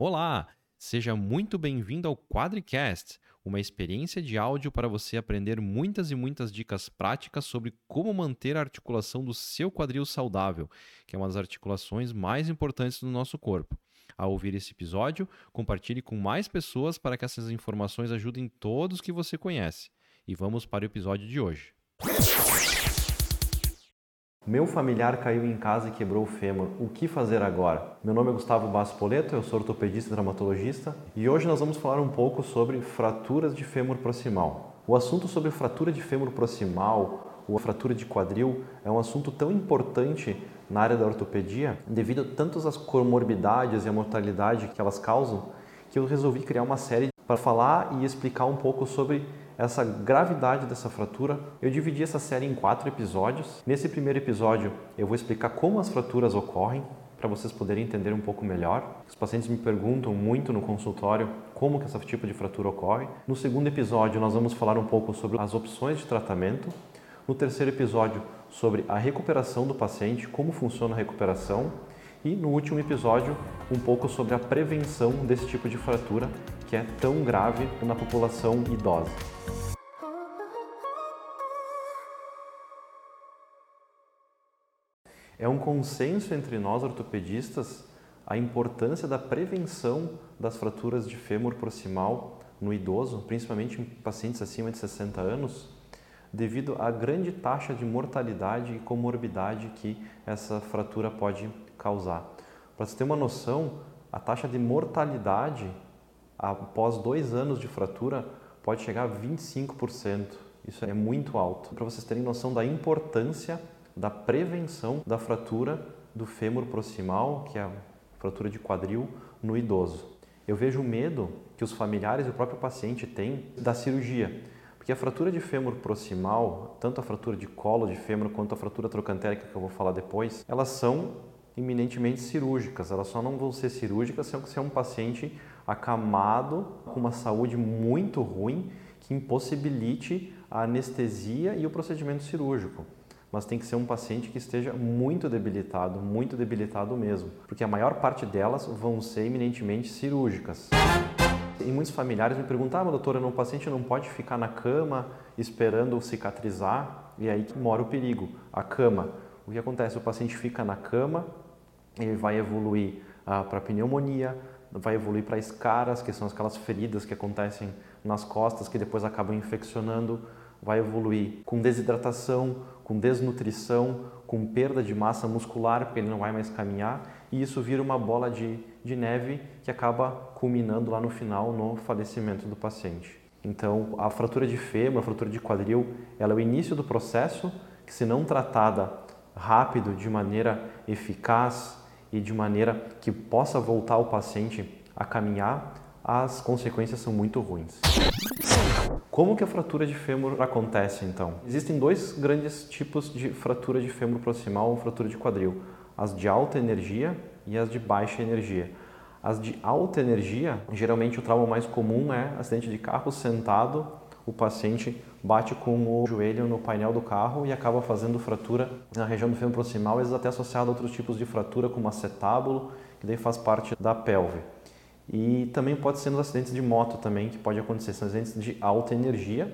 Olá, seja muito bem-vindo ao Quadricast, uma experiência de áudio para você aprender muitas e muitas dicas práticas sobre como manter a articulação do seu quadril saudável, que é uma das articulações mais importantes do nosso corpo. Ao ouvir esse episódio, compartilhe com mais pessoas para que essas informações ajudem todos que você conhece. E vamos para o episódio de hoje. Meu familiar caiu em casa e quebrou o fêmur. O que fazer agora? Meu nome é Gustavo Basso Poleto, eu sou ortopedista e traumatologista e hoje nós vamos falar um pouco sobre fraturas de fêmur proximal. O assunto sobre fratura de fêmur proximal ou fratura de quadril é um assunto tão importante na área da ortopedia devido a tantas as comorbidades e a mortalidade que elas causam que eu resolvi criar uma série para falar e explicar um pouco sobre essa gravidade dessa fratura. Eu dividi essa série em quatro episódios. Nesse primeiro episódio, eu vou explicar como as fraturas ocorrem, para vocês poderem entender um pouco melhor. Os pacientes me perguntam muito no consultório como que esse tipo de fratura ocorre. No segundo episódio, nós vamos falar um pouco sobre as opções de tratamento. No terceiro episódio, sobre a recuperação do paciente, como funciona a recuperação. E no último episódio, um pouco sobre a prevenção desse tipo de fratura que é tão grave na população idosa. É um consenso entre nós ortopedistas a importância da prevenção das fraturas de fêmur proximal no idoso, principalmente em pacientes acima de 60 anos, devido à grande taxa de mortalidade e comorbidade que essa fratura pode causar. Para você ter uma noção, a taxa de mortalidade após dois anos de fratura pode chegar a 25%. Isso é muito alto. Para vocês terem noção da importância da prevenção da fratura do fêmur proximal, que é a fratura de quadril, no idoso. Eu vejo o medo que os familiares e o próprio paciente têm da cirurgia, porque a fratura de fêmur proximal, tanto a fratura de colo de fêmur quanto a fratura trocantérica que eu vou falar depois, elas são eminentemente cirúrgicas. Elas só não vão ser cirúrgicas se é um paciente acamado com uma saúde muito ruim que impossibilite a anestesia e o procedimento cirúrgico mas tem que ser um paciente que esteja muito debilitado, muito debilitado mesmo, porque a maior parte delas vão ser eminentemente cirúrgicas. E muitos familiares me perguntavam, ah, doutora, o paciente não pode ficar na cama esperando cicatrizar, e é aí que mora o perigo, a cama. O que acontece? O paciente fica na cama, ele vai evoluir ah, para pneumonia, vai evoluir para escaras, que são aquelas feridas que acontecem nas costas que depois acabam infeccionando, vai evoluir com desidratação, com desnutrição, com perda de massa muscular, porque ele não vai mais caminhar, e isso vira uma bola de, de neve que acaba culminando lá no final no falecimento do paciente. Então, a fratura de fêmur, a fratura de quadril, ela é o início do processo que, se não tratada rápido, de maneira eficaz e de maneira que possa voltar o paciente a caminhar, as consequências são muito ruins. Como que a fratura de fêmur acontece então? Existem dois grandes tipos de fratura de fêmur proximal ou fratura de quadril: as de alta energia e as de baixa energia. As de alta energia, geralmente o trauma mais comum é acidente de carro sentado, o paciente bate com o joelho no painel do carro e acaba fazendo fratura na região do fêmur proximal, às vezes até associado a outros tipos de fratura como acetábulo, que daí faz parte da pelve. E também pode ser nos acidentes de moto também, que pode acontecer, são acidentes de alta energia,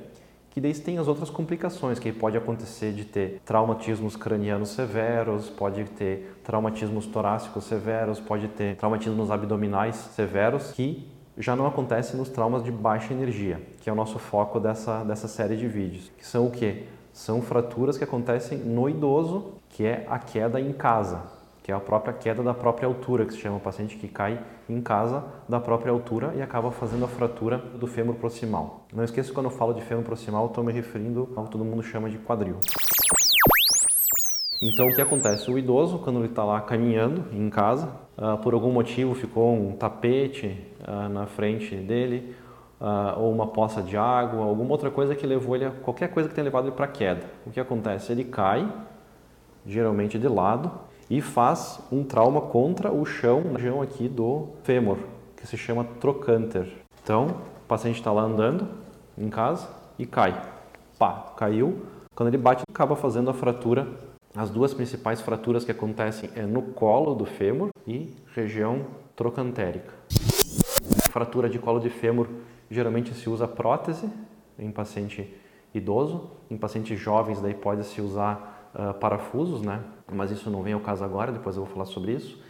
que daí tem as outras complicações, que pode acontecer de ter traumatismos cranianos severos, pode ter traumatismos torácicos severos, pode ter traumatismos abdominais severos, que já não acontece nos traumas de baixa energia, que é o nosso foco dessa, dessa série de vídeos. Que são o quê? São fraturas que acontecem no idoso, que é a queda em casa que é a própria queda da própria altura, que se chama o paciente que cai em casa da própria altura e acaba fazendo a fratura do fêmur proximal. Não esqueça que quando eu falo de fêmur proximal, estou me referindo ao que todo mundo chama de quadril. Então, o que acontece? O idoso, quando ele está lá caminhando em casa, uh, por algum motivo ficou um tapete uh, na frente dele, uh, ou uma poça de água, alguma outra coisa que levou ele a qualquer coisa que tenha levado ele para queda. O que acontece? Ele cai, geralmente de lado, e faz um trauma contra o chão, na região aqui do fêmur, que se chama trocânter. Então, o paciente está lá andando em casa e cai. Pá, caiu. Quando ele bate, acaba fazendo a fratura. As duas principais fraturas que acontecem é no colo do fêmur e região trocantérica. Fratura de colo de fêmur, geralmente se usa prótese em paciente idoso. Em pacientes jovens, daí pode-se usar uh, parafusos, né? Mas isso não vem ao caso agora, depois eu vou falar sobre isso.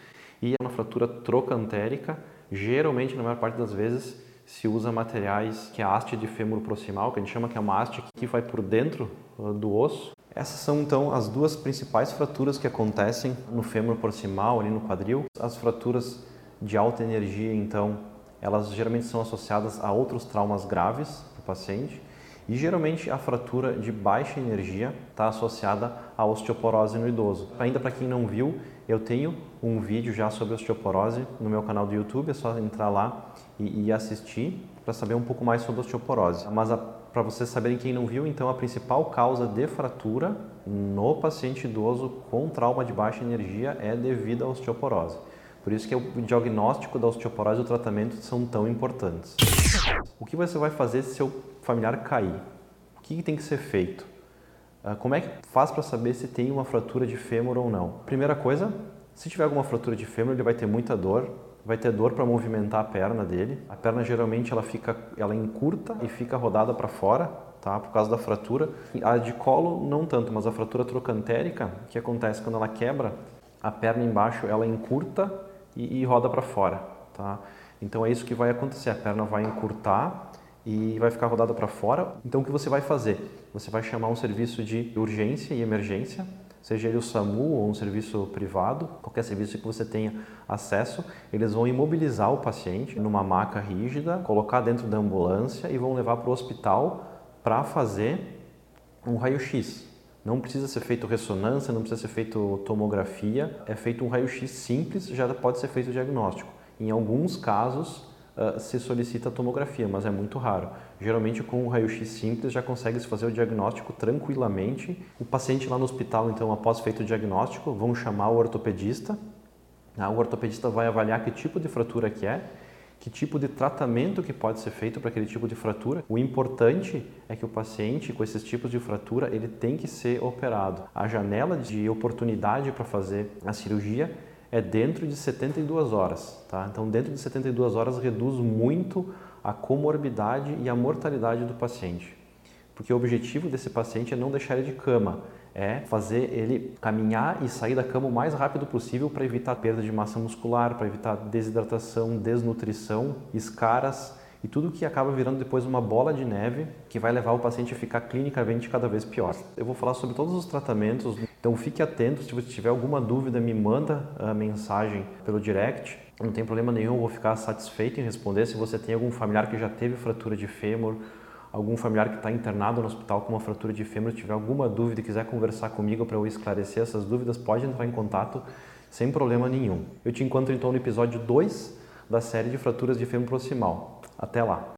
E na fratura trocantérica, geralmente, na maior parte das vezes, se usa materiais que é a haste de fêmur proximal, que a gente chama que é uma haste que vai por dentro uh, do osso. Essas são então as duas principais fraturas que acontecem no fêmur proximal, ali no quadril. As fraturas de alta energia, então, elas geralmente são associadas a outros traumas graves do paciente. E geralmente a fratura de baixa energia está associada à osteoporose no idoso. Ainda para quem não viu, eu tenho um vídeo já sobre osteoporose no meu canal do YouTube, é só entrar lá e, e assistir para saber um pouco mais sobre osteoporose. Mas para vocês saberem quem não viu, então a principal causa de fratura no paciente idoso com trauma de baixa energia é devido à osteoporose. Por isso que o diagnóstico da osteoporose e o tratamento são tão importantes. O que você vai fazer se seu familiar cair? O que tem que ser feito? Ah, como é que faz para saber se tem uma fratura de fêmur ou não? Primeira coisa, se tiver alguma fratura de fêmur, ele vai ter muita dor, vai ter dor para movimentar a perna dele. A perna geralmente ela fica, ela encurta e fica rodada para fora, tá? Por causa da fratura. A de colo não tanto, mas a fratura trocantérica, que acontece quando ela quebra, a perna embaixo ela encurta e, e roda para fora, tá? Então é isso que vai acontecer, a perna vai encurtar e vai ficar rodada para fora. Então o que você vai fazer? Você vai chamar um serviço de urgência e emergência, seja ele o SAMU ou um serviço privado, qualquer serviço que você tenha acesso, eles vão imobilizar o paciente numa maca rígida, colocar dentro da ambulância e vão levar para o hospital para fazer um raio-x. Não precisa ser feito ressonância, não precisa ser feito tomografia, é feito um raio-x simples, já pode ser feito o diagnóstico. Em alguns casos, uh, se solicita tomografia, mas é muito raro. Geralmente, com um raio-x simples, já consegue se fazer o diagnóstico tranquilamente. O paciente lá no hospital, então, após feito o diagnóstico, vão chamar o ortopedista. Ah, o ortopedista vai avaliar que tipo de fratura que é que tipo de tratamento que pode ser feito para aquele tipo de fratura. O importante é que o paciente com esses tipos de fratura, ele tem que ser operado. A janela de oportunidade para fazer a cirurgia é dentro de 72 horas, tá? Então, dentro de 72 horas reduz muito a comorbidade e a mortalidade do paciente. Porque o objetivo desse paciente é não deixar ele de cama, é fazer ele caminhar e sair da cama o mais rápido possível para evitar perda de massa muscular, para evitar desidratação, desnutrição, escaras e tudo que acaba virando depois uma bola de neve que vai levar o paciente a ficar clinicamente cada vez pior. Eu vou falar sobre todos os tratamentos, então fique atento, se você tiver alguma dúvida, me manda a mensagem pelo direct. Não tem problema nenhum, vou ficar satisfeito em responder. Se você tem algum familiar que já teve fratura de fêmur, algum familiar que está internado no hospital com uma fratura de fêmur, tiver alguma dúvida e quiser conversar comigo para eu esclarecer essas dúvidas, pode entrar em contato sem problema nenhum. Eu te encontro então no episódio 2 da série de fraturas de fêmur proximal. Até lá!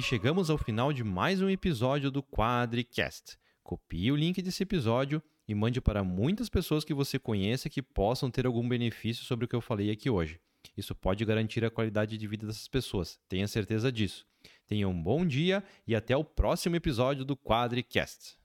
E chegamos ao final de mais um episódio do Quadricast. Copie o link desse episódio e mande para muitas pessoas que você conheça que possam ter algum benefício sobre o que eu falei aqui hoje. Isso pode garantir a qualidade de vida dessas pessoas, tenha certeza disso. Tenha um bom dia e até o próximo episódio do Quadricast.